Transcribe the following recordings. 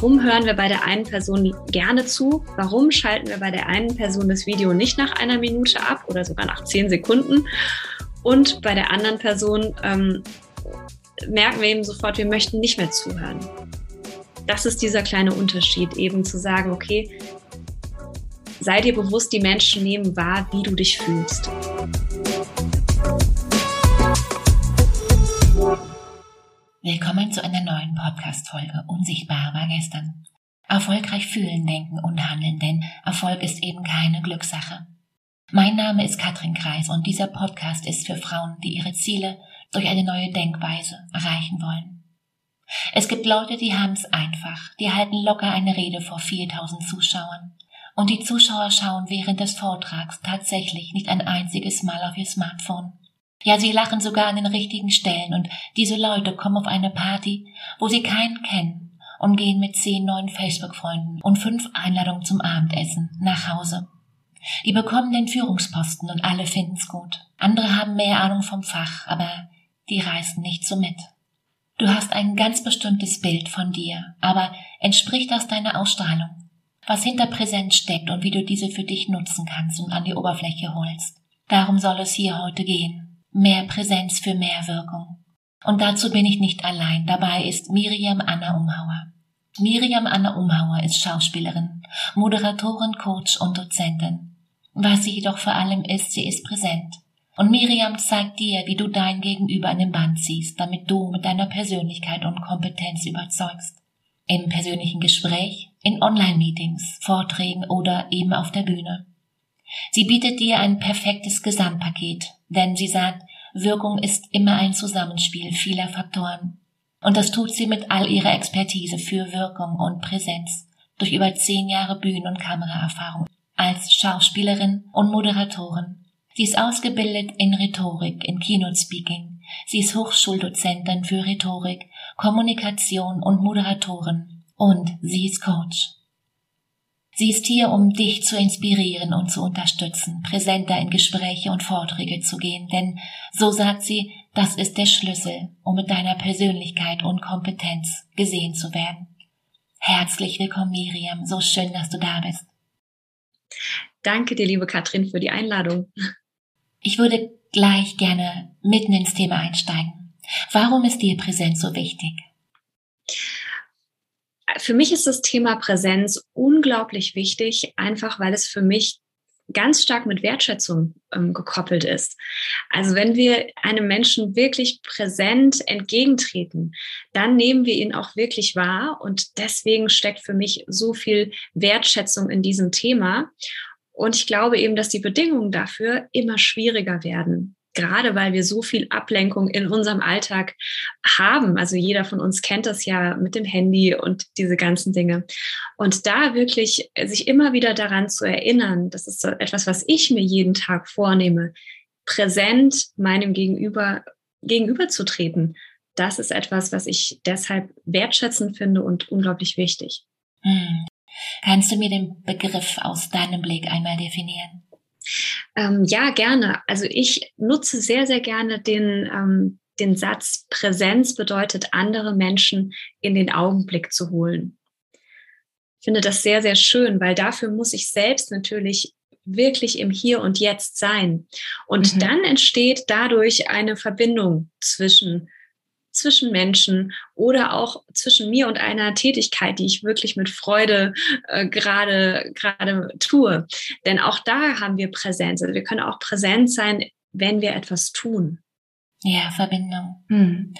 Warum hören wir bei der einen Person gerne zu? Warum schalten wir bei der einen Person das Video nicht nach einer Minute ab oder sogar nach zehn Sekunden? Und bei der anderen Person ähm, merken wir eben sofort, wir möchten nicht mehr zuhören. Das ist dieser kleine Unterschied, eben zu sagen, okay, sei dir bewusst, die Menschen nehmen wahr, wie du dich fühlst. Willkommen zu einer neuen Podcast-Folge Unsichtbar war gestern. Erfolgreich fühlen, denken und handeln, denn Erfolg ist eben keine Glückssache. Mein Name ist Katrin Kreis und dieser Podcast ist für Frauen, die ihre Ziele durch eine neue Denkweise erreichen wollen. Es gibt Leute, die haben es einfach, die halten locker eine Rede vor 4000 Zuschauern. Und die Zuschauer schauen während des Vortrags tatsächlich nicht ein einziges Mal auf ihr Smartphone. Ja, sie lachen sogar an den richtigen Stellen und diese Leute kommen auf eine Party, wo sie keinen kennen und gehen mit zehn neuen Facebook-Freunden und fünf Einladungen zum Abendessen nach Hause. Die bekommen den Führungsposten und alle finden's gut. Andere haben mehr Ahnung vom Fach, aber die reißen nicht so mit. Du hast ein ganz bestimmtes Bild von dir, aber entspricht das deiner Ausstrahlung? Was hinter Präsenz steckt und wie du diese für dich nutzen kannst und an die Oberfläche holst. Darum soll es hier heute gehen mehr Präsenz für mehr Wirkung. Und dazu bin ich nicht allein. Dabei ist Miriam Anna Umhauer. Miriam Anna Umhauer ist Schauspielerin, Moderatorin, Coach und Dozentin. Was sie jedoch vor allem ist, sie ist präsent. Und Miriam zeigt dir, wie du dein Gegenüber an den Band ziehst, damit du mit deiner Persönlichkeit und Kompetenz überzeugst. Im persönlichen Gespräch, in Online-Meetings, Vorträgen oder eben auf der Bühne. Sie bietet dir ein perfektes Gesamtpaket, denn sie sagt, Wirkung ist immer ein Zusammenspiel vieler Faktoren. Und das tut sie mit all ihrer Expertise für Wirkung und Präsenz durch über zehn Jahre Bühnen- und Kameraerfahrung als Schauspielerin und Moderatorin. Sie ist ausgebildet in Rhetorik, in Keynote Speaking. Sie ist Hochschuldozentin für Rhetorik, Kommunikation und Moderatorin. Und sie ist Coach. Sie ist hier, um dich zu inspirieren und zu unterstützen, präsenter in Gespräche und Vorträge zu gehen, denn, so sagt sie, das ist der Schlüssel, um mit deiner Persönlichkeit und Kompetenz gesehen zu werden. Herzlich willkommen, Miriam. So schön, dass du da bist. Danke dir, liebe Katrin, für die Einladung. Ich würde gleich gerne mitten ins Thema einsteigen. Warum ist dir Präsenz so wichtig? Für mich ist das Thema Präsenz unglaublich wichtig, einfach weil es für mich ganz stark mit Wertschätzung ähm, gekoppelt ist. Also wenn wir einem Menschen wirklich präsent entgegentreten, dann nehmen wir ihn auch wirklich wahr und deswegen steckt für mich so viel Wertschätzung in diesem Thema. Und ich glaube eben, dass die Bedingungen dafür immer schwieriger werden gerade weil wir so viel Ablenkung in unserem Alltag haben. Also jeder von uns kennt das ja mit dem Handy und diese ganzen Dinge. Und da wirklich sich immer wieder daran zu erinnern, das ist so etwas, was ich mir jeden Tag vornehme, präsent meinem Gegenüber gegenüberzutreten. Das ist etwas, was ich deshalb wertschätzend finde und unglaublich wichtig. Hm. Kannst du mir den Begriff aus deinem Blick einmal definieren? Ähm, ja, gerne. Also ich nutze sehr, sehr gerne den, ähm, den Satz, Präsenz bedeutet, andere Menschen in den Augenblick zu holen. Ich finde das sehr, sehr schön, weil dafür muss ich selbst natürlich wirklich im Hier und Jetzt sein. Und mhm. dann entsteht dadurch eine Verbindung zwischen zwischen Menschen oder auch zwischen mir und einer Tätigkeit, die ich wirklich mit Freude äh, gerade gerade tue. Denn auch da haben wir Präsenz. Also wir können auch präsent sein, wenn wir etwas tun. Ja, Verbindung. Hm.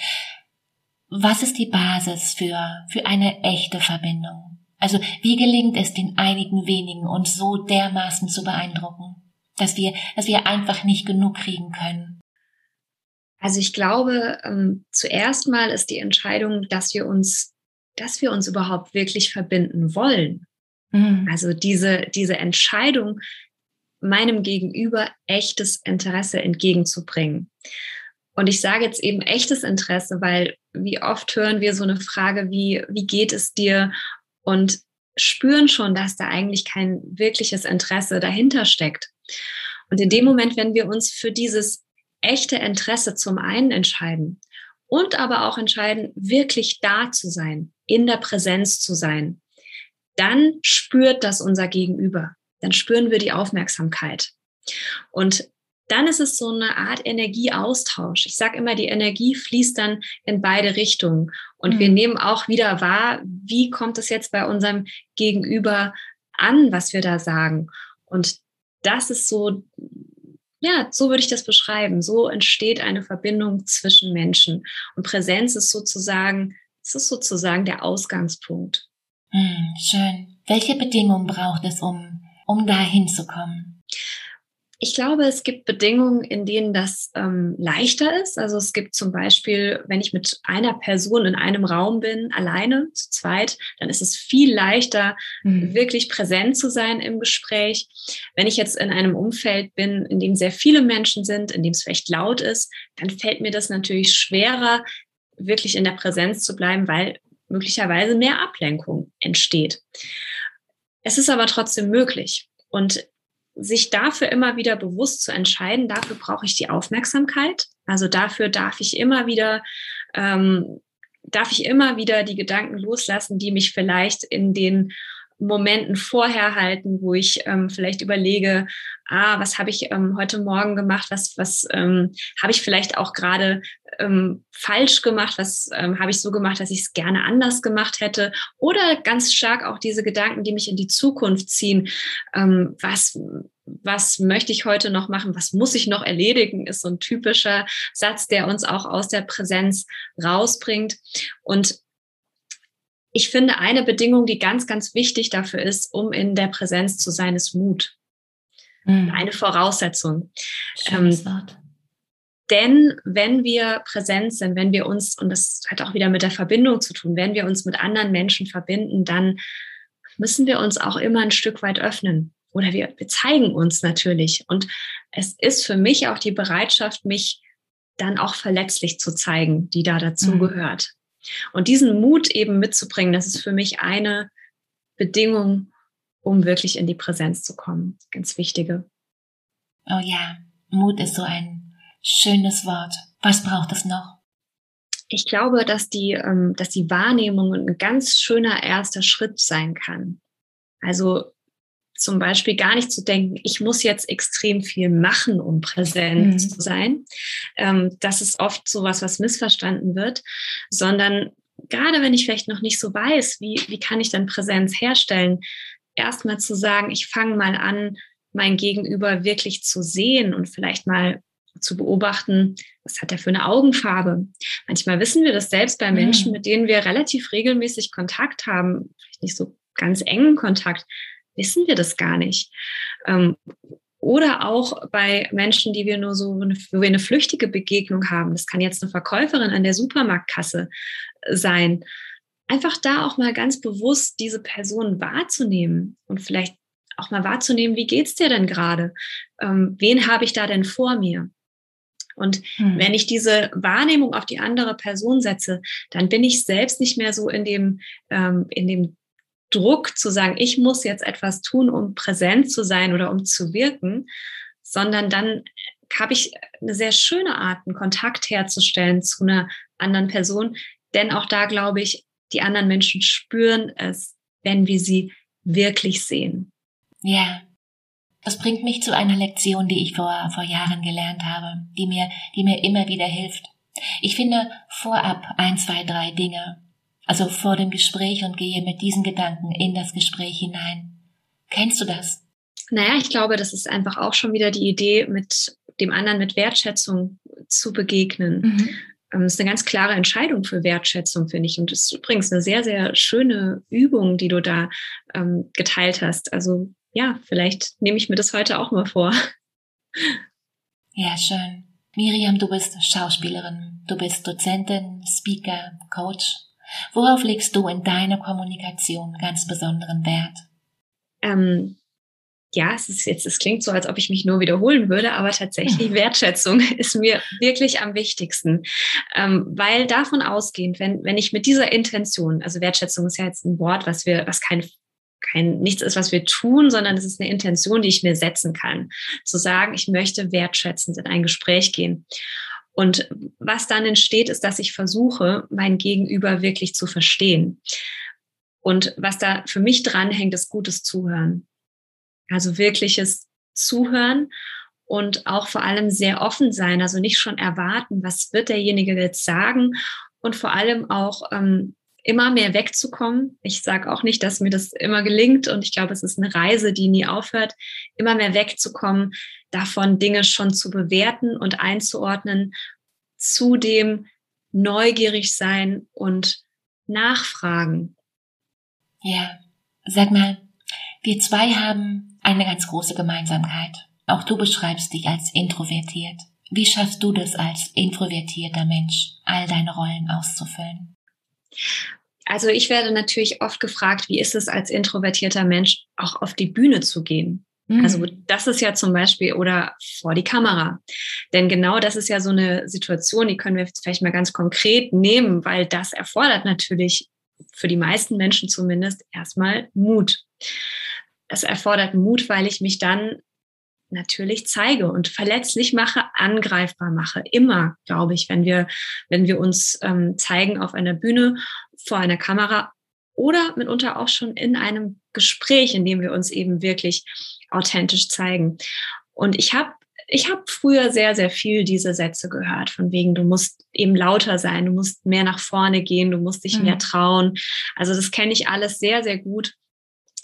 Was ist die Basis für, für eine echte Verbindung? Also wie gelingt es den einigen wenigen, uns so dermaßen zu beeindrucken, dass wir, dass wir einfach nicht genug kriegen können? Also ich glaube, ähm, zuerst mal ist die Entscheidung, dass wir uns, dass wir uns überhaupt wirklich verbinden wollen. Mhm. Also diese, diese Entscheidung, meinem Gegenüber echtes Interesse entgegenzubringen. Und ich sage jetzt eben echtes Interesse, weil wie oft hören wir so eine Frage wie, wie geht es dir? Und spüren schon, dass da eigentlich kein wirkliches Interesse dahinter steckt. Und in dem Moment, wenn wir uns für dieses echte Interesse zum einen entscheiden und aber auch entscheiden, wirklich da zu sein, in der Präsenz zu sein, dann spürt das unser Gegenüber. Dann spüren wir die Aufmerksamkeit. Und dann ist es so eine Art Energieaustausch. Ich sage immer, die Energie fließt dann in beide Richtungen. Und mhm. wir nehmen auch wieder wahr, wie kommt es jetzt bei unserem Gegenüber an, was wir da sagen. Und das ist so ja, so würde ich das beschreiben. So entsteht eine Verbindung zwischen Menschen. Und Präsenz ist sozusagen, es ist sozusagen der Ausgangspunkt. Hm, schön. Welche Bedingungen braucht es, um, um da hinzukommen? Ich glaube, es gibt Bedingungen, in denen das ähm, leichter ist. Also es gibt zum Beispiel, wenn ich mit einer Person in einem Raum bin, alleine, zu zweit, dann ist es viel leichter, mhm. wirklich präsent zu sein im Gespräch. Wenn ich jetzt in einem Umfeld bin, in dem sehr viele Menschen sind, in dem es vielleicht laut ist, dann fällt mir das natürlich schwerer, wirklich in der Präsenz zu bleiben, weil möglicherweise mehr Ablenkung entsteht. Es ist aber trotzdem möglich. Und sich dafür immer wieder bewusst zu entscheiden, dafür brauche ich die Aufmerksamkeit. Also dafür darf ich immer wieder, ähm, darf ich immer wieder die Gedanken loslassen, die mich vielleicht in den Momenten vorher halten, wo ich ähm, vielleicht überlege, ah, was habe ich ähm, heute Morgen gemacht, was, was ähm, habe ich vielleicht auch gerade ähm, falsch gemacht, was ähm, habe ich so gemacht, dass ich es gerne anders gemacht hätte. Oder ganz stark auch diese Gedanken, die mich in die Zukunft ziehen. Ähm, was, was möchte ich heute noch machen? Was muss ich noch erledigen? Ist so ein typischer Satz, der uns auch aus der Präsenz rausbringt. Und ich finde, eine Bedingung, die ganz, ganz wichtig dafür ist, um in der Präsenz zu sein, ist Mut. Mhm. Eine Voraussetzung. Schönes ähm, Wort. Denn wenn wir präsent sind, wenn wir uns, und das hat auch wieder mit der Verbindung zu tun, wenn wir uns mit anderen Menschen verbinden, dann müssen wir uns auch immer ein Stück weit öffnen. Oder wir, wir zeigen uns natürlich. Und es ist für mich auch die Bereitschaft, mich dann auch verletzlich zu zeigen, die da dazu mhm. gehört. Und diesen Mut eben mitzubringen, das ist für mich eine Bedingung, um wirklich in die Präsenz zu kommen. Ganz wichtige. Oh ja, Mut ist so ein schönes Wort. Was braucht es noch? Ich glaube, dass die, ähm, dass die Wahrnehmung ein ganz schöner erster Schritt sein kann. Also zum Beispiel gar nicht zu denken, ich muss jetzt extrem viel machen, um präsent mhm. zu sein. Ähm, das ist oft so was, was missverstanden wird, sondern gerade wenn ich vielleicht noch nicht so weiß, wie, wie kann ich dann Präsenz herstellen, erstmal zu sagen, ich fange mal an, mein Gegenüber wirklich zu sehen und vielleicht mal zu beobachten, was hat er für eine Augenfarbe. Manchmal wissen wir das selbst bei Menschen, mhm. mit denen wir relativ regelmäßig Kontakt haben, vielleicht nicht so ganz engen Kontakt, wissen wir das gar nicht. Ähm, oder auch bei Menschen, die wir nur so, wo wir eine flüchtige Begegnung haben. Das kann jetzt eine Verkäuferin an der Supermarktkasse sein. Einfach da auch mal ganz bewusst diese Person wahrzunehmen und vielleicht auch mal wahrzunehmen, wie geht's dir denn gerade? Ähm, wen habe ich da denn vor mir? Und hm. wenn ich diese Wahrnehmung auf die andere Person setze, dann bin ich selbst nicht mehr so in dem, ähm, in dem Druck zu sagen, ich muss jetzt etwas tun, um präsent zu sein oder um zu wirken, sondern dann habe ich eine sehr schöne Art, einen Kontakt herzustellen zu einer anderen Person. Denn auch da glaube ich, die anderen Menschen spüren es, wenn wir sie wirklich sehen. Ja. Das bringt mich zu einer Lektion, die ich vor, vor Jahren gelernt habe, die mir, die mir immer wieder hilft. Ich finde vorab ein, zwei, drei Dinge, also vor dem Gespräch und gehe mit diesen Gedanken in das Gespräch hinein. Kennst du das? Naja, ich glaube, das ist einfach auch schon wieder die Idee, mit dem anderen mit Wertschätzung zu begegnen. Mhm. Ähm, das ist eine ganz klare Entscheidung für Wertschätzung, finde ich. Und das ist übrigens eine sehr, sehr schöne Übung, die du da ähm, geteilt hast. Also ja, vielleicht nehme ich mir das heute auch mal vor. Ja, schön. Miriam, du bist Schauspielerin, du bist Dozentin, Speaker, Coach. Worauf legst du in deiner Kommunikation ganz besonderen Wert? Ähm, ja, es ist jetzt, es klingt so, als ob ich mich nur wiederholen würde, aber tatsächlich Wertschätzung ist mir wirklich am wichtigsten. Ähm, weil davon ausgehend, wenn, wenn ich mit dieser Intention, also Wertschätzung ist ja jetzt ein Wort, was wir, was kein, kein, nichts ist, was wir tun, sondern es ist eine Intention, die ich mir setzen kann. Zu sagen, ich möchte wertschätzend in ein Gespräch gehen. Und was dann entsteht, ist, dass ich versuche, mein Gegenüber wirklich zu verstehen. Und was da für mich dranhängt, ist gutes Zuhören. Also wirkliches Zuhören und auch vor allem sehr offen sein, also nicht schon erwarten, was wird derjenige jetzt sagen und vor allem auch ähm, immer mehr wegzukommen. Ich sage auch nicht, dass mir das immer gelingt und ich glaube, es ist eine Reise, die nie aufhört, immer mehr wegzukommen, davon Dinge schon zu bewerten und einzuordnen, zudem neugierig sein und nachfragen. Ja, sag mal, wir zwei haben eine ganz große Gemeinsamkeit. Auch du beschreibst dich als introvertiert. Wie schaffst du das als introvertierter Mensch, all deine Rollen auszufüllen? Also ich werde natürlich oft gefragt, wie ist es als introvertierter Mensch auch auf die Bühne zu gehen? Mhm. Also das ist ja zum Beispiel oder vor die Kamera. Denn genau das ist ja so eine Situation, die können wir vielleicht mal ganz konkret nehmen, weil das erfordert natürlich für die meisten Menschen zumindest erstmal Mut. Es erfordert Mut, weil ich mich dann natürlich zeige und verletzlich mache, angreifbar mache. Immer, glaube ich, wenn wir, wenn wir uns ähm, zeigen auf einer Bühne, vor einer Kamera oder mitunter auch schon in einem Gespräch, in dem wir uns eben wirklich authentisch zeigen. Und ich habe ich habe früher sehr, sehr viel diese Sätze gehört, von wegen, du musst eben lauter sein, du musst mehr nach vorne gehen, du musst dich mhm. mehr trauen. Also das kenne ich alles sehr, sehr gut.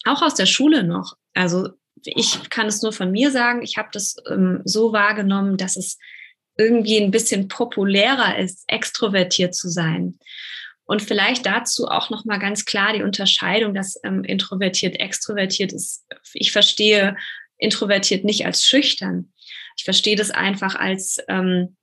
Auch aus der Schule noch. Also ich kann es nur von mir sagen, ich habe das ähm, so wahrgenommen, dass es irgendwie ein bisschen populärer ist, extrovertiert zu sein. Und vielleicht dazu auch noch mal ganz klar die Unterscheidung, dass ähm, introvertiert, extrovertiert ist. Ich verstehe introvertiert nicht als schüchtern. Ich verstehe das einfach als ähm,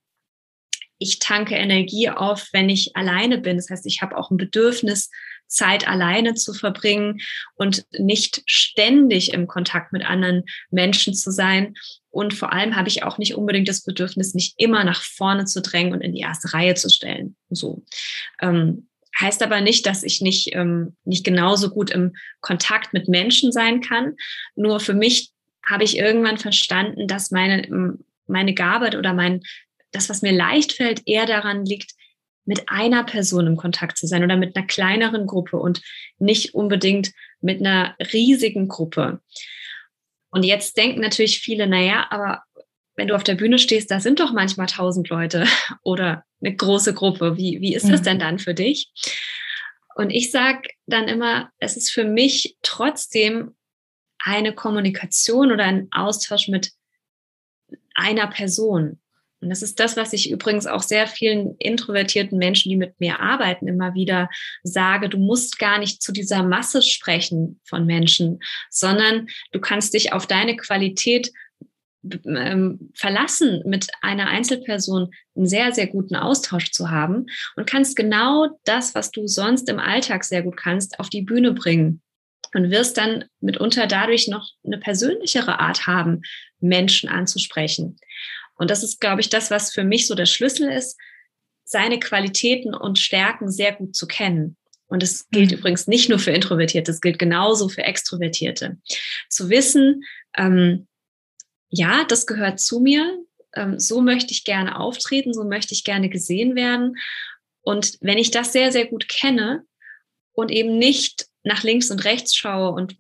ich tanke Energie auf, wenn ich alleine bin. Das heißt, ich habe auch ein Bedürfnis, Zeit alleine zu verbringen und nicht ständig im Kontakt mit anderen Menschen zu sein. Und vor allem habe ich auch nicht unbedingt das Bedürfnis, mich immer nach vorne zu drängen und in die erste Reihe zu stellen. So. Ähm, heißt aber nicht, dass ich nicht, ähm, nicht genauso gut im Kontakt mit Menschen sein kann. Nur für mich habe ich irgendwann verstanden, dass meine, meine Gabe oder mein, das, was mir leicht fällt, eher daran liegt, mit einer Person im Kontakt zu sein oder mit einer kleineren Gruppe und nicht unbedingt mit einer riesigen Gruppe. Und jetzt denken natürlich viele, naja, aber wenn du auf der Bühne stehst, da sind doch manchmal tausend Leute oder eine große Gruppe. Wie, wie ist das mhm. denn dann für dich? Und ich sage dann immer, es ist für mich trotzdem eine Kommunikation oder ein Austausch mit einer Person. Und das ist das, was ich übrigens auch sehr vielen introvertierten Menschen, die mit mir arbeiten, immer wieder sage. Du musst gar nicht zu dieser Masse sprechen von Menschen, sondern du kannst dich auf deine Qualität ähm, verlassen, mit einer Einzelperson einen sehr, sehr guten Austausch zu haben und kannst genau das, was du sonst im Alltag sehr gut kannst, auf die Bühne bringen und wirst dann mitunter dadurch noch eine persönlichere Art haben, Menschen anzusprechen. Und das ist, glaube ich, das, was für mich so der Schlüssel ist, seine Qualitäten und Stärken sehr gut zu kennen. Und es gilt mhm. übrigens nicht nur für Introvertierte, es gilt genauso für Extrovertierte. Zu wissen, ähm, ja, das gehört zu mir, ähm, so möchte ich gerne auftreten, so möchte ich gerne gesehen werden. Und wenn ich das sehr, sehr gut kenne und eben nicht nach links und rechts schaue und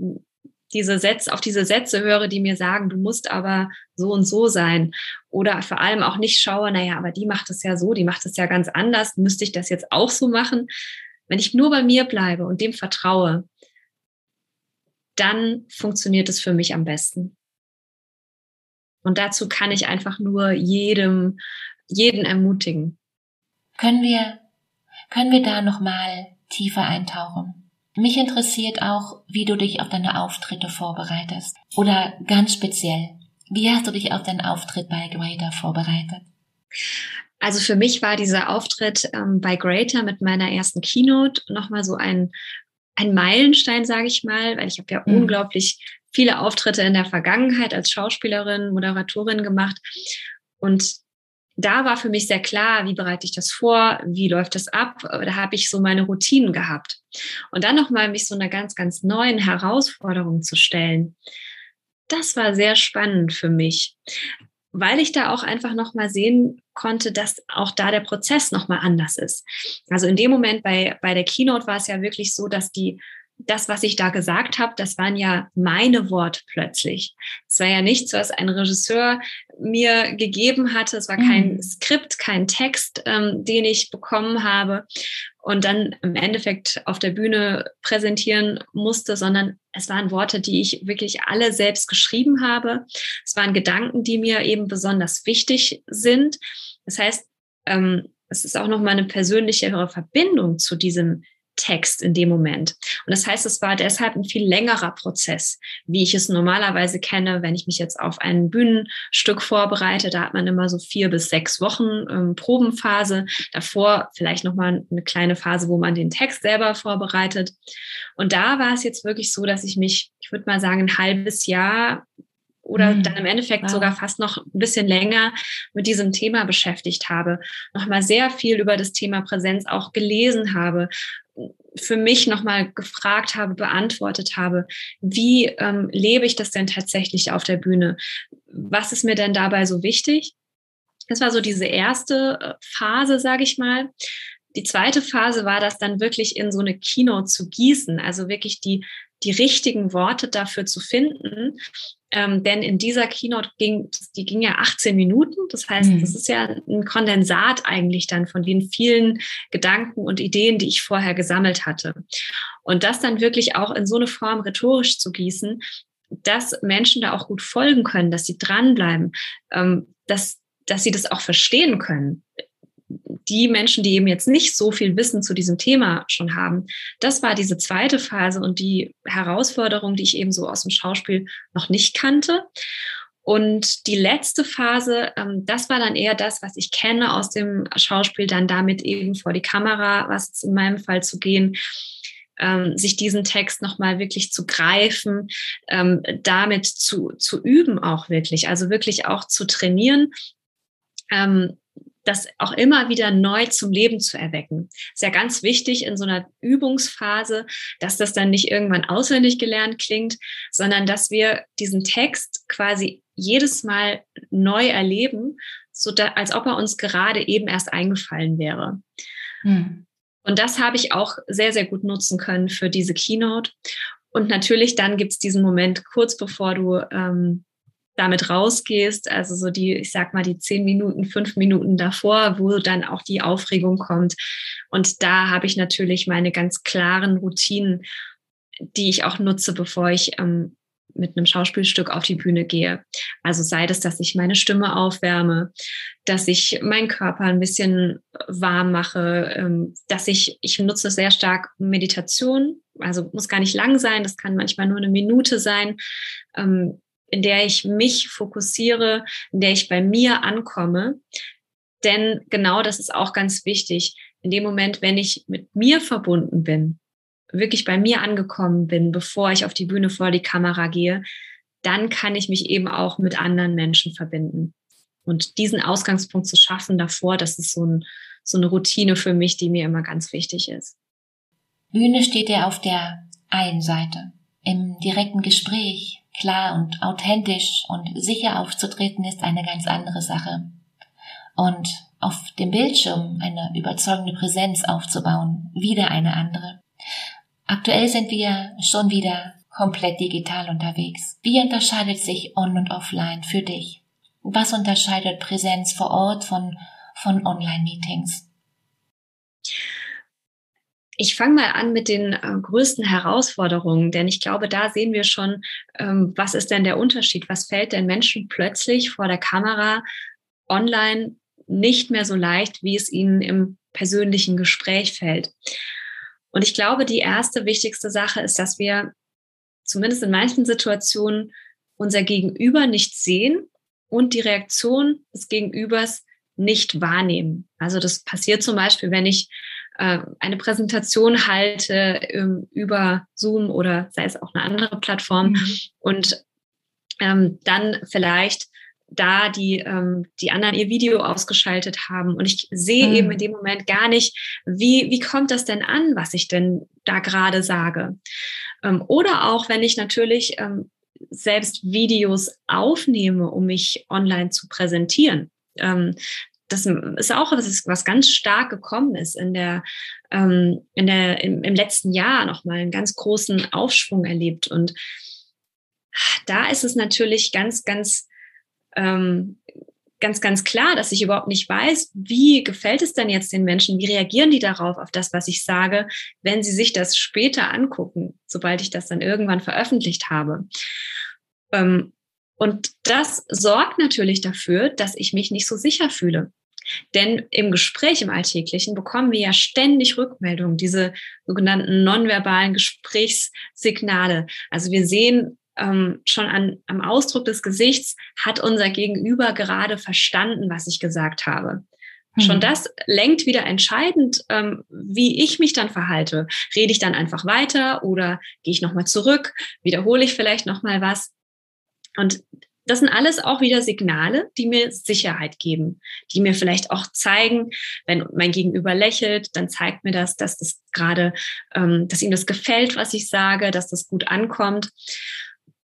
diese Sätze, auf diese Sätze höre, die mir sagen, du musst aber so und so sein. Oder vor allem auch nicht schaue, naja, aber die macht es ja so, die macht es ja ganz anders, müsste ich das jetzt auch so machen? Wenn ich nur bei mir bleibe und dem vertraue, dann funktioniert es für mich am besten. Und dazu kann ich einfach nur jedem, jeden ermutigen. Können wir, können wir da nochmal tiefer eintauchen? Mich interessiert auch, wie du dich auf deine Auftritte vorbereitest. Oder ganz speziell, wie hast du dich auf deinen Auftritt bei Greater vorbereitet? Also für mich war dieser Auftritt ähm, bei Greater mit meiner ersten Keynote nochmal so ein, ein Meilenstein, sage ich mal, weil ich habe ja mhm. unglaublich viele Auftritte in der Vergangenheit als Schauspielerin, Moderatorin gemacht. Und da war für mich sehr klar, wie bereite ich das vor, wie läuft das ab. Da habe ich so meine Routinen gehabt. Und dann nochmal mich so einer ganz, ganz neuen Herausforderung zu stellen, das war sehr spannend für mich. weil ich da auch einfach nochmal sehen konnte, dass auch da der Prozess nochmal anders ist. Also in dem Moment bei, bei der Keynote war es ja wirklich so, dass die das, was ich da gesagt habe, das waren ja meine Worte plötzlich. Es war ja nichts, was ein Regisseur mir gegeben hatte. Es war kein mhm. Skript, kein Text, ähm, den ich bekommen habe und dann im Endeffekt auf der Bühne präsentieren musste, sondern es waren Worte, die ich wirklich alle selbst geschrieben habe. Es waren Gedanken, die mir eben besonders wichtig sind. Das heißt, ähm, es ist auch nochmal eine persönlichere Verbindung zu diesem Text in dem Moment. Und das heißt, es war deshalb ein viel längerer Prozess, wie ich es normalerweise kenne, wenn ich mich jetzt auf ein Bühnenstück vorbereite. Da hat man immer so vier bis sechs Wochen ähm, Probenphase. Davor vielleicht nochmal eine kleine Phase, wo man den Text selber vorbereitet. Und da war es jetzt wirklich so, dass ich mich, ich würde mal sagen, ein halbes Jahr oder mhm. dann im Endeffekt wow. sogar fast noch ein bisschen länger mit diesem Thema beschäftigt habe, nochmal sehr viel über das Thema Präsenz auch gelesen habe, für mich nochmal gefragt habe, beantwortet habe, wie ähm, lebe ich das denn tatsächlich auf der Bühne? Was ist mir denn dabei so wichtig? Das war so diese erste äh, Phase, sage ich mal. Die zweite Phase war das dann wirklich in so eine Keynote zu gießen, also wirklich die, die richtigen Worte dafür zu finden. Ähm, denn in dieser Keynote ging, die ging ja 18 Minuten. Das heißt, mhm. das ist ja ein Kondensat eigentlich dann von den vielen Gedanken und Ideen, die ich vorher gesammelt hatte. Und das dann wirklich auch in so eine Form rhetorisch zu gießen, dass Menschen da auch gut folgen können, dass sie dranbleiben, ähm, dass, dass sie das auch verstehen können die Menschen, die eben jetzt nicht so viel Wissen zu diesem Thema schon haben, das war diese zweite Phase und die Herausforderung, die ich eben so aus dem Schauspiel noch nicht kannte. Und die letzte Phase, ähm, das war dann eher das, was ich kenne aus dem Schauspiel, dann damit eben vor die Kamera, was in meinem Fall zu gehen, ähm, sich diesen Text nochmal wirklich zu greifen, ähm, damit zu, zu üben auch wirklich, also wirklich auch zu trainieren, das auch immer wieder neu zum Leben zu erwecken. Ist ja ganz wichtig in so einer Übungsphase, dass das dann nicht irgendwann auswendig gelernt klingt, sondern dass wir diesen Text quasi jedes Mal neu erleben, so da, als ob er uns gerade eben erst eingefallen wäre. Hm. Und das habe ich auch sehr, sehr gut nutzen können für diese Keynote. Und natürlich dann gibt es diesen Moment kurz bevor du ähm, damit rausgehst, also so die, ich sag mal, die zehn Minuten, fünf Minuten davor, wo dann auch die Aufregung kommt. Und da habe ich natürlich meine ganz klaren Routinen, die ich auch nutze, bevor ich ähm, mit einem Schauspielstück auf die Bühne gehe. Also sei das, dass ich meine Stimme aufwärme, dass ich meinen Körper ein bisschen warm mache, ähm, dass ich, ich nutze sehr stark Meditation, also muss gar nicht lang sein, das kann manchmal nur eine Minute sein, ähm, in der ich mich fokussiere, in der ich bei mir ankomme. Denn genau das ist auch ganz wichtig. In dem Moment, wenn ich mit mir verbunden bin, wirklich bei mir angekommen bin, bevor ich auf die Bühne vor die Kamera gehe, dann kann ich mich eben auch mit anderen Menschen verbinden. Und diesen Ausgangspunkt zu schaffen davor, das ist so, ein, so eine Routine für mich, die mir immer ganz wichtig ist. Bühne steht ja auf der einen Seite. Im direkten Gespräch klar und authentisch und sicher aufzutreten ist eine ganz andere Sache. Und auf dem Bildschirm eine überzeugende Präsenz aufzubauen, wieder eine andere. Aktuell sind wir schon wieder komplett digital unterwegs. Wie unterscheidet sich On- und Offline für dich? Was unterscheidet Präsenz vor Ort von, von Online-Meetings? Ich fange mal an mit den äh, größten Herausforderungen, denn ich glaube, da sehen wir schon, ähm, was ist denn der Unterschied? Was fällt denn Menschen plötzlich vor der Kamera online nicht mehr so leicht, wie es ihnen im persönlichen Gespräch fällt? Und ich glaube, die erste wichtigste Sache ist, dass wir zumindest in manchen Situationen unser Gegenüber nicht sehen und die Reaktion des Gegenübers nicht wahrnehmen. Also das passiert zum Beispiel, wenn ich äh, eine Präsentation halte ähm, über Zoom oder sei es auch eine andere Plattform mhm. und ähm, dann vielleicht da die, ähm, die anderen ihr Video ausgeschaltet haben. Und ich sehe mhm. eben in dem Moment gar nicht, wie, wie kommt das denn an, was ich denn da gerade sage. Ähm, oder auch, wenn ich natürlich ähm, selbst Videos aufnehme, um mich online zu präsentieren. Ähm, das ist auch was, was ganz stark gekommen ist in der, ähm, in der, im, im letzten Jahr nochmal einen ganz großen Aufschwung erlebt. Und da ist es natürlich ganz, ganz, ähm, ganz, ganz klar, dass ich überhaupt nicht weiß, wie gefällt es denn jetzt den Menschen, wie reagieren die darauf, auf das, was ich sage, wenn sie sich das später angucken, sobald ich das dann irgendwann veröffentlicht habe. Ähm, und das sorgt natürlich dafür, dass ich mich nicht so sicher fühle. Denn im Gespräch im Alltäglichen bekommen wir ja ständig Rückmeldungen, diese sogenannten nonverbalen Gesprächssignale. Also wir sehen ähm, schon an, am Ausdruck des Gesichts, hat unser Gegenüber gerade verstanden, was ich gesagt habe. Mhm. Schon das lenkt wieder entscheidend, ähm, wie ich mich dann verhalte. Rede ich dann einfach weiter oder gehe ich nochmal zurück? Wiederhole ich vielleicht nochmal was? Und das sind alles auch wieder Signale, die mir Sicherheit geben, die mir vielleicht auch zeigen, wenn mein Gegenüber lächelt, dann zeigt mir das, dass das gerade, ähm, dass ihm das gefällt, was ich sage, dass das gut ankommt.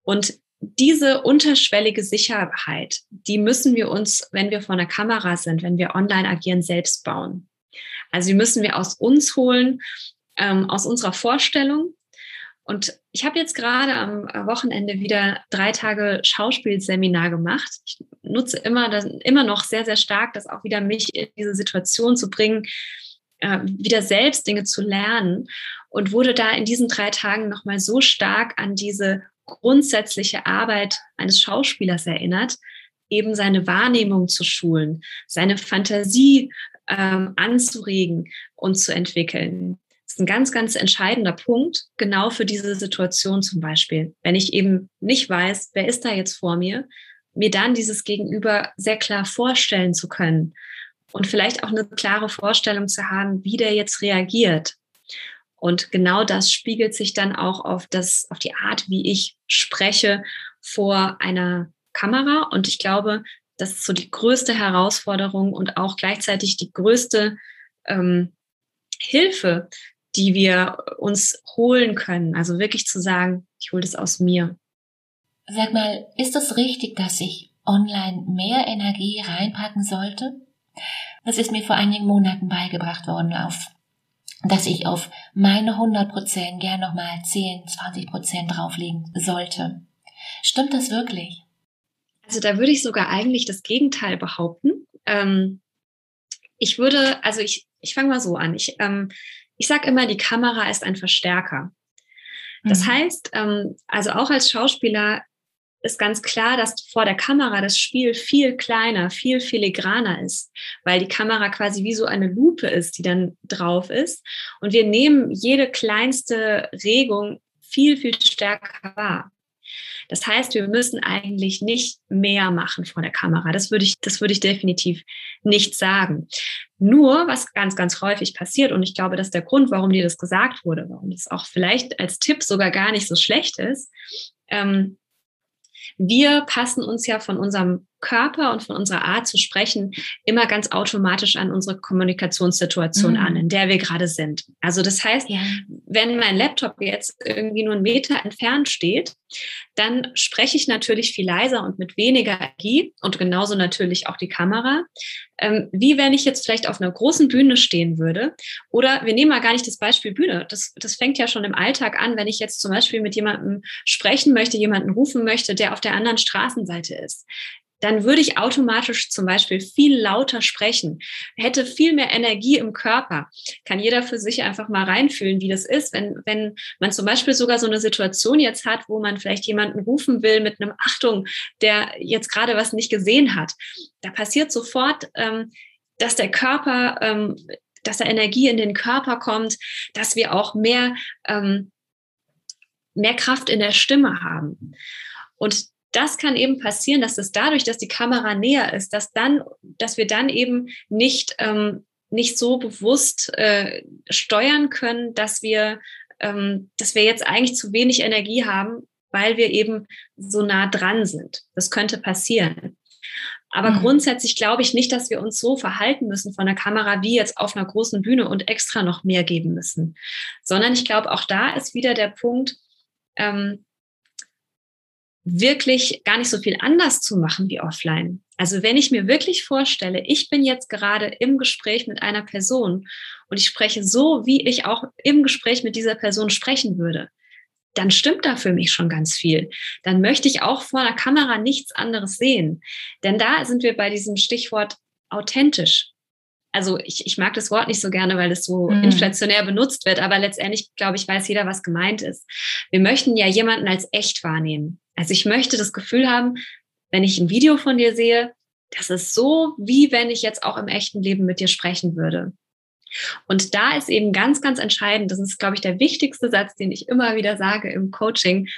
Und diese unterschwellige Sicherheit, die müssen wir uns, wenn wir vor einer Kamera sind, wenn wir online agieren, selbst bauen. Also die müssen wir aus uns holen, ähm, aus unserer Vorstellung, und ich habe jetzt gerade am Wochenende wieder drei Tage Schauspielseminar gemacht. Ich nutze immer, das, immer noch sehr, sehr stark, das auch wieder mich in diese Situation zu bringen, äh, wieder selbst Dinge zu lernen und wurde da in diesen drei Tagen nochmal so stark an diese grundsätzliche Arbeit eines Schauspielers erinnert, eben seine Wahrnehmung zu schulen, seine Fantasie ähm, anzuregen und zu entwickeln ist ein ganz, ganz entscheidender Punkt, genau für diese Situation zum Beispiel. Wenn ich eben nicht weiß, wer ist da jetzt vor mir, mir dann dieses Gegenüber sehr klar vorstellen zu können und vielleicht auch eine klare Vorstellung zu haben, wie der jetzt reagiert. Und genau das spiegelt sich dann auch auf das, auf die Art, wie ich spreche vor einer Kamera. Und ich glaube, das ist so die größte Herausforderung und auch gleichzeitig die größte ähm, Hilfe, die wir uns holen können. Also wirklich zu sagen, ich hole das aus mir. Sag mal, ist es richtig, dass ich online mehr Energie reinpacken sollte? Das ist mir vor einigen Monaten beigebracht worden, auf, dass ich auf meine 100 Prozent gern nochmal 10, 20 Prozent drauflegen sollte. Stimmt das wirklich? Also da würde ich sogar eigentlich das Gegenteil behaupten. Ähm, ich würde, also ich, ich fange mal so an. Ich, ähm, ich sage immer, die Kamera ist ein Verstärker. Das mhm. heißt, ähm, also auch als Schauspieler ist ganz klar, dass vor der Kamera das Spiel viel kleiner, viel filigraner ist, weil die Kamera quasi wie so eine Lupe ist, die dann drauf ist. Und wir nehmen jede kleinste Regung viel, viel stärker wahr. Das heißt, wir müssen eigentlich nicht mehr machen vor der Kamera. Das würde ich, das würde ich definitiv nicht sagen. Nur, was ganz, ganz häufig passiert, und ich glaube, das ist der Grund, warum dir das gesagt wurde, warum das auch vielleicht als Tipp sogar gar nicht so schlecht ist. Ähm, wir passen uns ja von unserem Körper und von unserer Art zu sprechen immer ganz automatisch an unsere Kommunikationssituation mhm. an, in der wir gerade sind. Also das heißt, ja. wenn mein Laptop jetzt irgendwie nur einen Meter entfernt steht, dann spreche ich natürlich viel leiser und mit weniger Energie und genauso natürlich auch die Kamera, ähm, wie wenn ich jetzt vielleicht auf einer großen Bühne stehen würde. Oder wir nehmen mal gar nicht das Beispiel Bühne. Das, das fängt ja schon im Alltag an, wenn ich jetzt zum Beispiel mit jemandem sprechen möchte, jemanden rufen möchte, der auf der anderen Straßenseite ist dann würde ich automatisch zum Beispiel viel lauter sprechen, hätte viel mehr Energie im Körper. Kann jeder für sich einfach mal reinfühlen, wie das ist, wenn, wenn man zum Beispiel sogar so eine Situation jetzt hat, wo man vielleicht jemanden rufen will mit einem Achtung, der jetzt gerade was nicht gesehen hat. Da passiert sofort, ähm, dass der Körper, ähm, dass da Energie in den Körper kommt, dass wir auch mehr, ähm, mehr Kraft in der Stimme haben. Und das kann eben passieren, dass es dadurch, dass die Kamera näher ist, dass dann, dass wir dann eben nicht, ähm, nicht so bewusst äh, steuern können, dass wir, ähm, dass wir jetzt eigentlich zu wenig Energie haben, weil wir eben so nah dran sind. Das könnte passieren. Aber mhm. grundsätzlich glaube ich nicht, dass wir uns so verhalten müssen von der Kamera wie jetzt auf einer großen Bühne und extra noch mehr geben müssen, sondern ich glaube, auch da ist wieder der Punkt, ähm, wirklich gar nicht so viel anders zu machen wie offline. Also wenn ich mir wirklich vorstelle, ich bin jetzt gerade im Gespräch mit einer Person und ich spreche so, wie ich auch im Gespräch mit dieser Person sprechen würde, dann stimmt da für mich schon ganz viel. Dann möchte ich auch vor der Kamera nichts anderes sehen. Denn da sind wir bei diesem Stichwort authentisch. Also ich, ich mag das Wort nicht so gerne, weil es so mhm. inflationär benutzt wird, aber letztendlich, glaube ich, weiß jeder, was gemeint ist. Wir möchten ja jemanden als echt wahrnehmen. Also ich möchte das Gefühl haben, wenn ich ein Video von dir sehe, das ist so, wie wenn ich jetzt auch im echten Leben mit dir sprechen würde. Und da ist eben ganz, ganz entscheidend, das ist, glaube ich, der wichtigste Satz, den ich immer wieder sage im Coaching.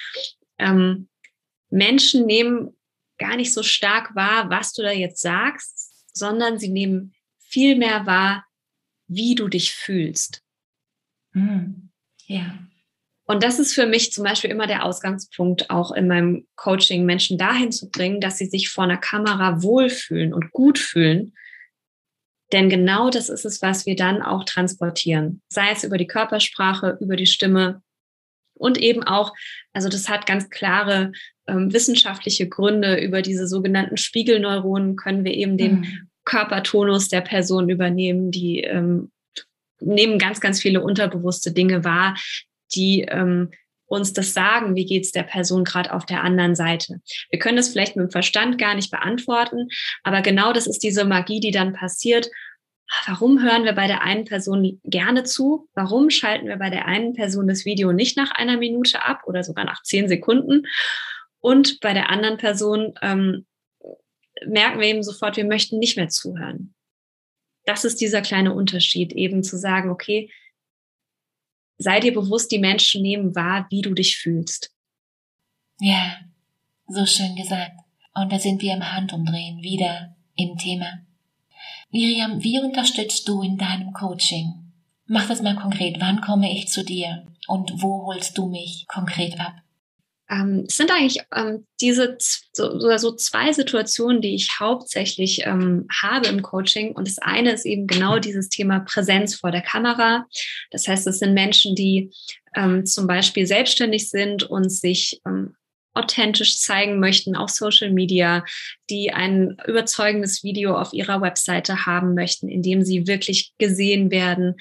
Ähm, Menschen nehmen gar nicht so stark wahr, was du da jetzt sagst, sondern sie nehmen viel mehr wahr, wie du dich fühlst. Mhm. Ja. Und das ist für mich zum Beispiel immer der Ausgangspunkt, auch in meinem Coaching, Menschen dahin zu bringen, dass sie sich vor einer Kamera wohlfühlen und gut fühlen denn genau das ist es, was wir dann auch transportieren. Sei es über die Körpersprache, über die Stimme und eben auch, also das hat ganz klare ähm, wissenschaftliche Gründe. Über diese sogenannten Spiegelneuronen können wir eben den mhm. Körpertonus der Person übernehmen. Die ähm, nehmen ganz, ganz viele unterbewusste Dinge wahr, die ähm, uns das sagen, wie geht es der Person gerade auf der anderen Seite. Wir können das vielleicht mit dem Verstand gar nicht beantworten, aber genau das ist diese Magie, die dann passiert. Warum hören wir bei der einen Person gerne zu? Warum schalten wir bei der einen Person das Video nicht nach einer Minute ab oder sogar nach zehn Sekunden? Und bei der anderen Person ähm, merken wir eben sofort, wir möchten nicht mehr zuhören. Das ist dieser kleine Unterschied, eben zu sagen, okay, sei dir bewusst, die Menschen nehmen wahr, wie du dich fühlst. Ja, so schön gesagt. Und da sind wir im Handumdrehen wieder im Thema. Miriam, wie unterstützt du in deinem Coaching? Mach das mal konkret. Wann komme ich zu dir? Und wo holst du mich konkret ab? Ähm, es sind eigentlich ähm, diese so, so, zwei Situationen, die ich hauptsächlich ähm, habe im Coaching. Und das eine ist eben genau dieses Thema Präsenz vor der Kamera. Das heißt, es sind Menschen, die ähm, zum Beispiel selbstständig sind und sich ähm, authentisch zeigen möchten auf Social Media, die ein überzeugendes Video auf ihrer Webseite haben möchten, in dem sie wirklich gesehen werden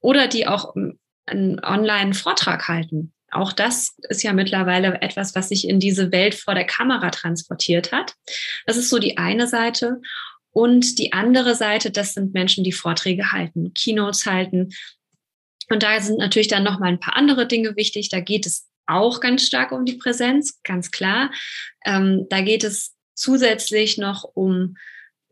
oder die auch ähm, einen Online-Vortrag halten auch das ist ja mittlerweile etwas, was sich in diese Welt vor der Kamera transportiert hat. Das ist so die eine Seite. Und die andere Seite, das sind Menschen, die Vorträge halten, Keynotes halten. Und da sind natürlich dann noch mal ein paar andere Dinge wichtig. Da geht es auch ganz stark um die Präsenz, ganz klar. Ähm, da geht es zusätzlich noch um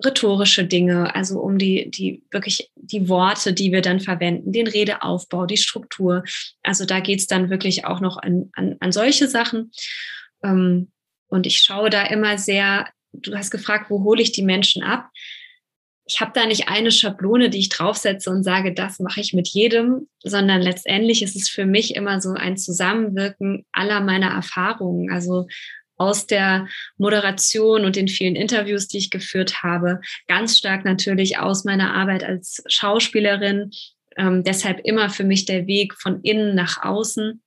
rhetorische Dinge, also um die, die wirklich die Worte, die wir dann verwenden, den Redeaufbau, die Struktur. Also da geht's dann wirklich auch noch an, an, an solche Sachen. Ähm, und ich schaue da immer sehr, du hast gefragt, wo hole ich die Menschen ab? Ich habe da nicht eine Schablone, die ich draufsetze und sage, das mache ich mit jedem, sondern letztendlich ist es für mich immer so ein Zusammenwirken aller meiner Erfahrungen. Also aus der Moderation und den vielen Interviews, die ich geführt habe, ganz stark natürlich aus meiner Arbeit als Schauspielerin. Ähm, deshalb immer für mich der Weg von innen nach außen.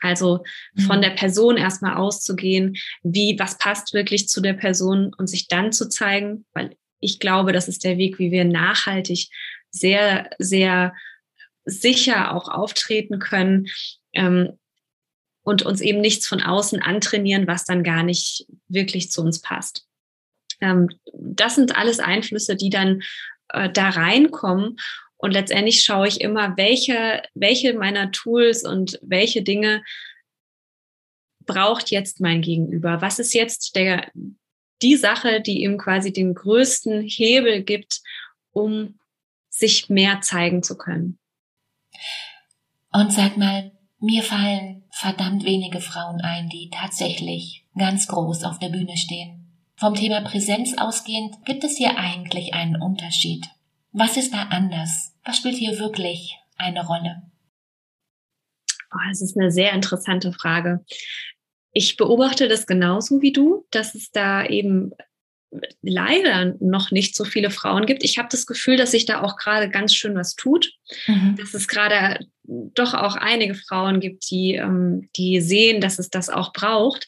Also von mhm. der Person erstmal auszugehen, wie, was passt wirklich zu der Person und sich dann zu zeigen, weil ich glaube, das ist der Weg, wie wir nachhaltig sehr, sehr sicher auch auftreten können. Ähm, und uns eben nichts von außen antrainieren, was dann gar nicht wirklich zu uns passt. Ähm, das sind alles Einflüsse, die dann äh, da reinkommen. Und letztendlich schaue ich immer, welche, welche meiner Tools und welche Dinge braucht jetzt mein Gegenüber? Was ist jetzt der, die Sache, die ihm quasi den größten Hebel gibt, um sich mehr zeigen zu können? Und sag mal, mir fallen verdammt wenige Frauen ein, die tatsächlich ganz groß auf der Bühne stehen. Vom Thema Präsenz ausgehend gibt es hier eigentlich einen Unterschied. Was ist da anders? Was spielt hier wirklich eine Rolle? Oh, das ist eine sehr interessante Frage. Ich beobachte das genauso wie du, dass es da eben leider noch nicht so viele Frauen gibt. Ich habe das Gefühl, dass sich da auch gerade ganz schön was tut, mhm. dass es gerade doch auch einige Frauen gibt, die, ähm, die sehen, dass es das auch braucht.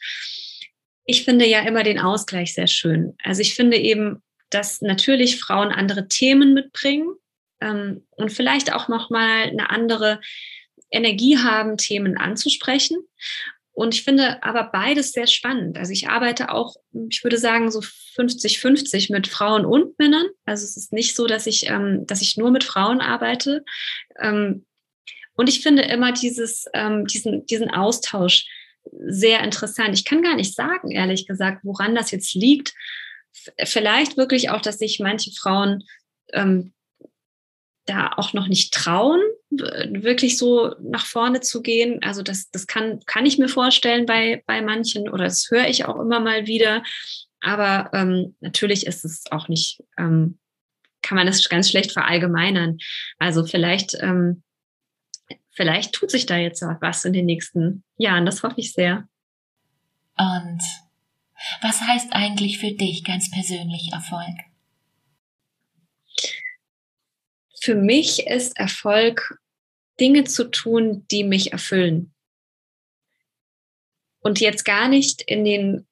ich finde ja immer den Ausgleich sehr schön. Also ich finde eben, dass natürlich Frauen andere Themen mitbringen ähm, und vielleicht auch noch mal eine andere Energie haben, Themen anzusprechen. Und ich finde aber beides sehr spannend. Also ich arbeite auch, ich würde sagen, so 50-50 mit Frauen und Männern. Also es ist nicht so, dass ich, ähm, dass ich nur mit Frauen arbeite. Ähm, und ich finde immer dieses, ähm, diesen, diesen Austausch sehr interessant. Ich kann gar nicht sagen, ehrlich gesagt, woran das jetzt liegt. Vielleicht wirklich auch, dass sich manche Frauen ähm, da auch noch nicht trauen, wirklich so nach vorne zu gehen. Also das, das kann, kann ich mir vorstellen bei, bei manchen oder das höre ich auch immer mal wieder. Aber ähm, natürlich ist es auch nicht, ähm, kann man das ganz schlecht verallgemeinern. Also vielleicht, ähm, vielleicht tut sich da jetzt was in den nächsten Jahren. Das hoffe ich sehr. Und was heißt eigentlich für dich ganz persönlich Erfolg? Für mich ist Erfolg, Dinge zu tun, die mich erfüllen. Und jetzt gar nicht in den,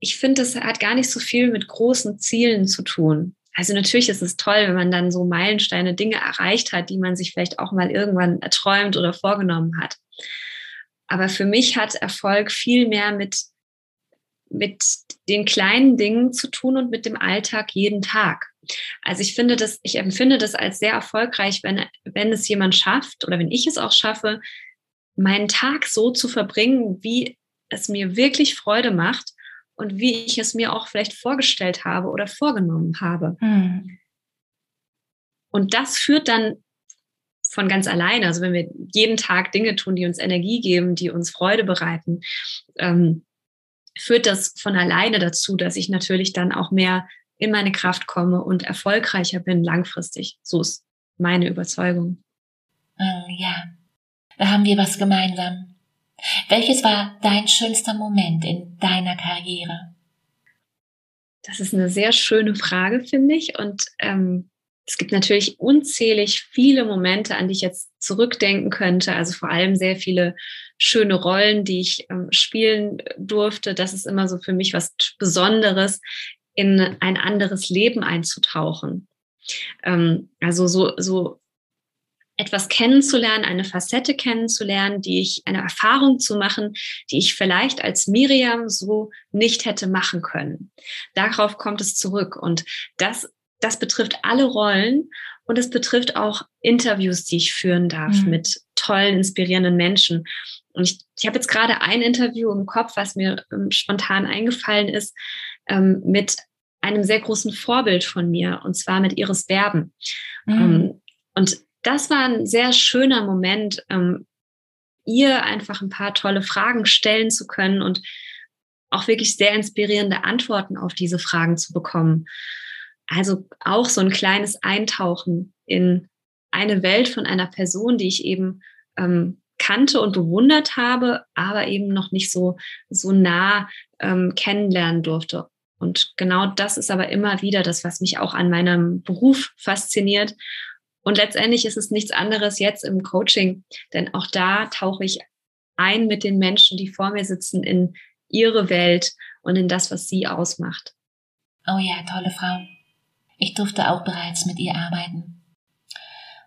ich finde, das hat gar nicht so viel mit großen Zielen zu tun. Also natürlich ist es toll, wenn man dann so Meilensteine, Dinge erreicht hat, die man sich vielleicht auch mal irgendwann erträumt oder vorgenommen hat. Aber für mich hat Erfolg viel mehr mit, mit den kleinen Dingen zu tun und mit dem Alltag jeden Tag. Also ich finde das, ich empfinde das als sehr erfolgreich, wenn, wenn es jemand schafft oder wenn ich es auch schaffe, meinen Tag so zu verbringen, wie es mir wirklich Freude macht und wie ich es mir auch vielleicht vorgestellt habe oder vorgenommen habe. Mhm. Und das führt dann von ganz alleine, also wenn wir jeden Tag Dinge tun, die uns Energie geben, die uns Freude bereiten, ähm, führt das von alleine dazu, dass ich natürlich dann auch mehr in meine Kraft komme und erfolgreicher bin langfristig. So ist meine Überzeugung. Oh, ja, da haben wir was gemeinsam. Welches war dein schönster Moment in deiner Karriere? Das ist eine sehr schöne Frage, finde ich. Und ähm, es gibt natürlich unzählig viele Momente, an die ich jetzt zurückdenken könnte. Also vor allem sehr viele schöne Rollen, die ich ähm, spielen durfte. Das ist immer so für mich was Besonderes in ein anderes Leben einzutauchen. Ähm, also so, so etwas kennenzulernen, eine Facette kennenzulernen, die ich, eine Erfahrung zu machen, die ich vielleicht als Miriam so nicht hätte machen können. Darauf kommt es zurück. Und das, das betrifft alle Rollen und es betrifft auch Interviews, die ich führen darf mhm. mit tollen, inspirierenden Menschen. Und ich, ich habe jetzt gerade ein Interview im Kopf, was mir ähm, spontan eingefallen ist ähm, mit einem sehr großen Vorbild von mir, und zwar mit Iris Berben. Mhm. Ähm, und das war ein sehr schöner Moment, ähm, ihr einfach ein paar tolle Fragen stellen zu können und auch wirklich sehr inspirierende Antworten auf diese Fragen zu bekommen. Also auch so ein kleines Eintauchen in eine Welt von einer Person, die ich eben ähm, kannte und bewundert habe, aber eben noch nicht so, so nah ähm, kennenlernen durfte. Und genau das ist aber immer wieder das, was mich auch an meinem Beruf fasziniert. Und letztendlich ist es nichts anderes jetzt im Coaching, denn auch da tauche ich ein mit den Menschen, die vor mir sitzen, in ihre Welt und in das, was sie ausmacht. Oh ja, tolle Frau. Ich durfte auch bereits mit ihr arbeiten.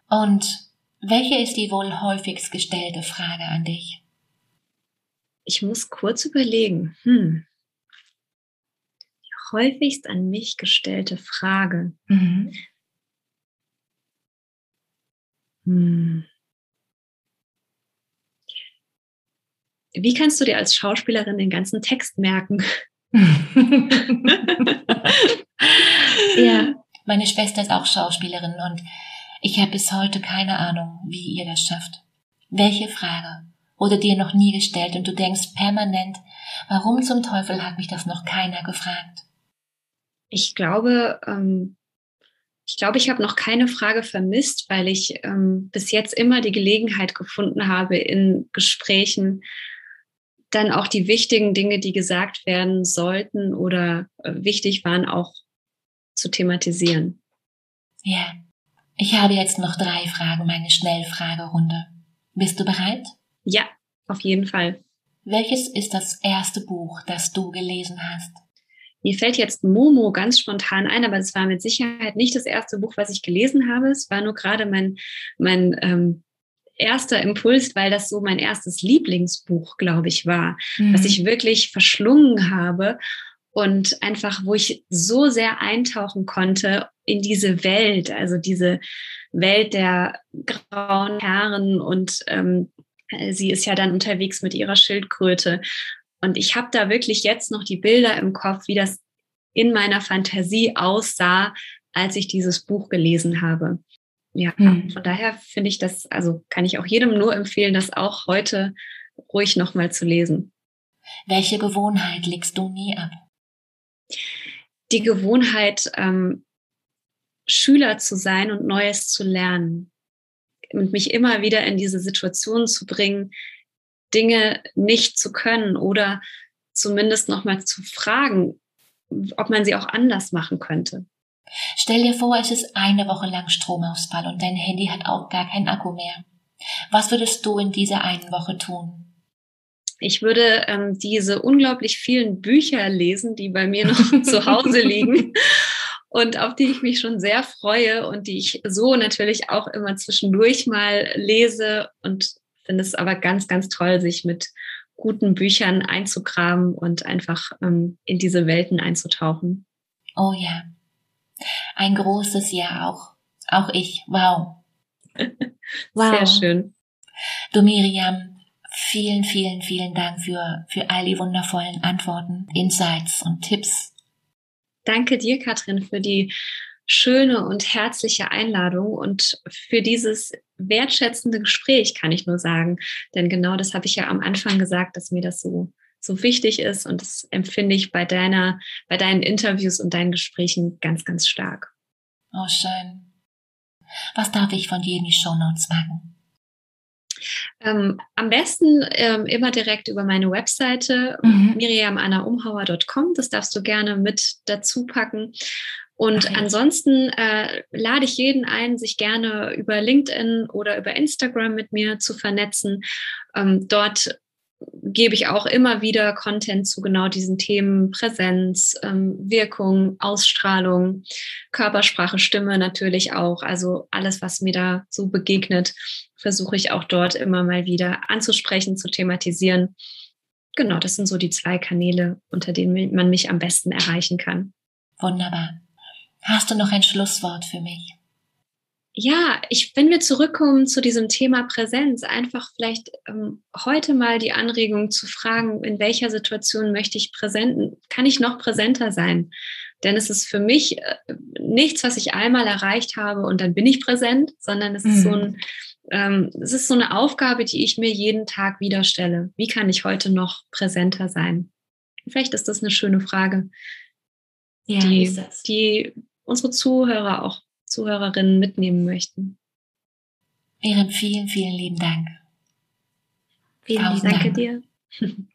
Und welche ist die wohl häufigst gestellte Frage an dich? Ich muss kurz überlegen. Hm häufigst an mich gestellte Frage. Mhm. Hm. Wie kannst du dir als Schauspielerin den ganzen Text merken? ja, meine Schwester ist auch Schauspielerin und ich habe bis heute keine Ahnung, wie ihr das schafft. Welche Frage wurde dir noch nie gestellt und du denkst permanent, warum zum Teufel hat mich das noch keiner gefragt? ich glaube, ähm, ich glaube, ich habe noch keine Frage vermisst, weil ich ähm, bis jetzt immer die Gelegenheit gefunden habe, in Gesprächen dann auch die wichtigen Dinge, die gesagt werden sollten oder äh, wichtig waren, auch zu thematisieren. Ja, ich habe jetzt noch drei Fragen, meine Schnellfragerunde. Bist du bereit? Ja, auf jeden Fall. welches ist das erste Buch, das du gelesen hast? Mir fällt jetzt Momo ganz spontan ein, aber es war mit Sicherheit nicht das erste Buch, was ich gelesen habe. Es war nur gerade mein, mein ähm, erster Impuls, weil das so mein erstes Lieblingsbuch, glaube ich, war, mhm. was ich wirklich verschlungen habe und einfach, wo ich so sehr eintauchen konnte in diese Welt, also diese Welt der grauen Herren und ähm, sie ist ja dann unterwegs mit ihrer Schildkröte. Und ich habe da wirklich jetzt noch die Bilder im Kopf, wie das in meiner Fantasie aussah, als ich dieses Buch gelesen habe. Ja, hm. von daher finde ich das, also kann ich auch jedem nur empfehlen, das auch heute ruhig nochmal zu lesen. Welche Gewohnheit legst du nie ab? Die Gewohnheit, ähm, Schüler zu sein und Neues zu lernen und mich immer wieder in diese Situation zu bringen, Dinge nicht zu können oder zumindest nochmal zu fragen, ob man sie auch anders machen könnte. Stell dir vor, es ist eine Woche lang Stromausfall und dein Handy hat auch gar keinen Akku mehr. Was würdest du in dieser einen Woche tun? Ich würde ähm, diese unglaublich vielen Bücher lesen, die bei mir noch zu Hause liegen und auf die ich mich schon sehr freue und die ich so natürlich auch immer zwischendurch mal lese und finde es aber ganz, ganz toll, sich mit guten Büchern einzugraben und einfach ähm, in diese Welten einzutauchen. Oh ja, ein großes Ja auch. Auch ich. Wow. wow. Sehr schön. Du Miriam, vielen, vielen, vielen Dank für, für all die wundervollen Antworten, Insights und Tipps. Danke dir, Katrin, für die schöne und herzliche Einladung und für dieses wertschätzende Gespräch, kann ich nur sagen. Denn genau das habe ich ja am Anfang gesagt, dass mir das so so wichtig ist. Und das empfinde ich bei deiner, bei deinen Interviews und deinen Gesprächen ganz, ganz stark. Oh, schön. Was darf ich von dir in die Show Notes packen? Ähm, am besten ähm, immer direkt über meine Webseite mhm. miriamannaumhauer.com. Das darfst du gerne mit dazu packen. Und okay. ansonsten äh, lade ich jeden ein, sich gerne über LinkedIn oder über Instagram mit mir zu vernetzen. Ähm, dort gebe ich auch immer wieder Content zu genau diesen Themen Präsenz, ähm, Wirkung, Ausstrahlung, Körpersprache, Stimme natürlich auch. Also alles, was mir da so begegnet, versuche ich auch dort immer mal wieder anzusprechen, zu thematisieren. Genau, das sind so die zwei Kanäle, unter denen man mich am besten erreichen kann. Wunderbar. Hast du noch ein Schlusswort für mich? ja, ich, wenn wir zurückkommen zu diesem Thema Präsenz, einfach vielleicht ähm, heute mal die Anregung zu fragen, in welcher Situation möchte ich präsent, kann ich noch präsenter sein? Denn es ist für mich äh, nichts, was ich einmal erreicht habe und dann bin ich präsent, sondern es mhm. ist so ein, mhm. ähm, es ist so eine Aufgabe, die ich mir jeden Tag wieder stelle. Wie kann ich heute noch präsenter sein? Vielleicht ist das eine schöne Frage, ja, die, die unsere Zuhörer auch Zuhörerinnen mitnehmen möchten. Ihren vielen, vielen lieben Dank. Vielen Danke Dank. dir.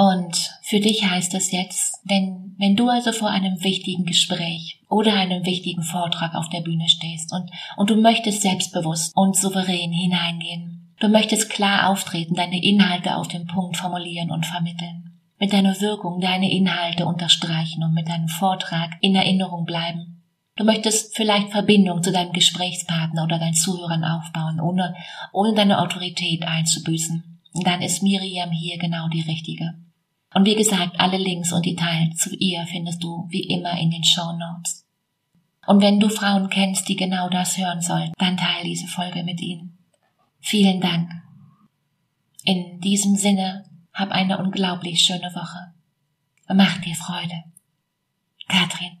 Und für dich heißt es jetzt, wenn, wenn du also vor einem wichtigen Gespräch oder einem wichtigen Vortrag auf der Bühne stehst und, und du möchtest selbstbewusst und souverän hineingehen, du möchtest klar auftreten, deine Inhalte auf den Punkt formulieren und vermitteln, mit deiner Wirkung deine Inhalte unterstreichen und mit deinem Vortrag in Erinnerung bleiben, Du möchtest vielleicht Verbindung zu deinem Gesprächspartner oder deinen Zuhörern aufbauen, ohne, ohne deine Autorität einzubüßen. Dann ist Miriam hier genau die richtige. Und wie gesagt, alle Links und Details zu ihr findest du wie immer in den Show Notes. Und wenn du Frauen kennst, die genau das hören sollen, dann teile diese Folge mit ihnen. Vielen Dank. In diesem Sinne, hab eine unglaublich schöne Woche. Mach dir Freude. Katrin.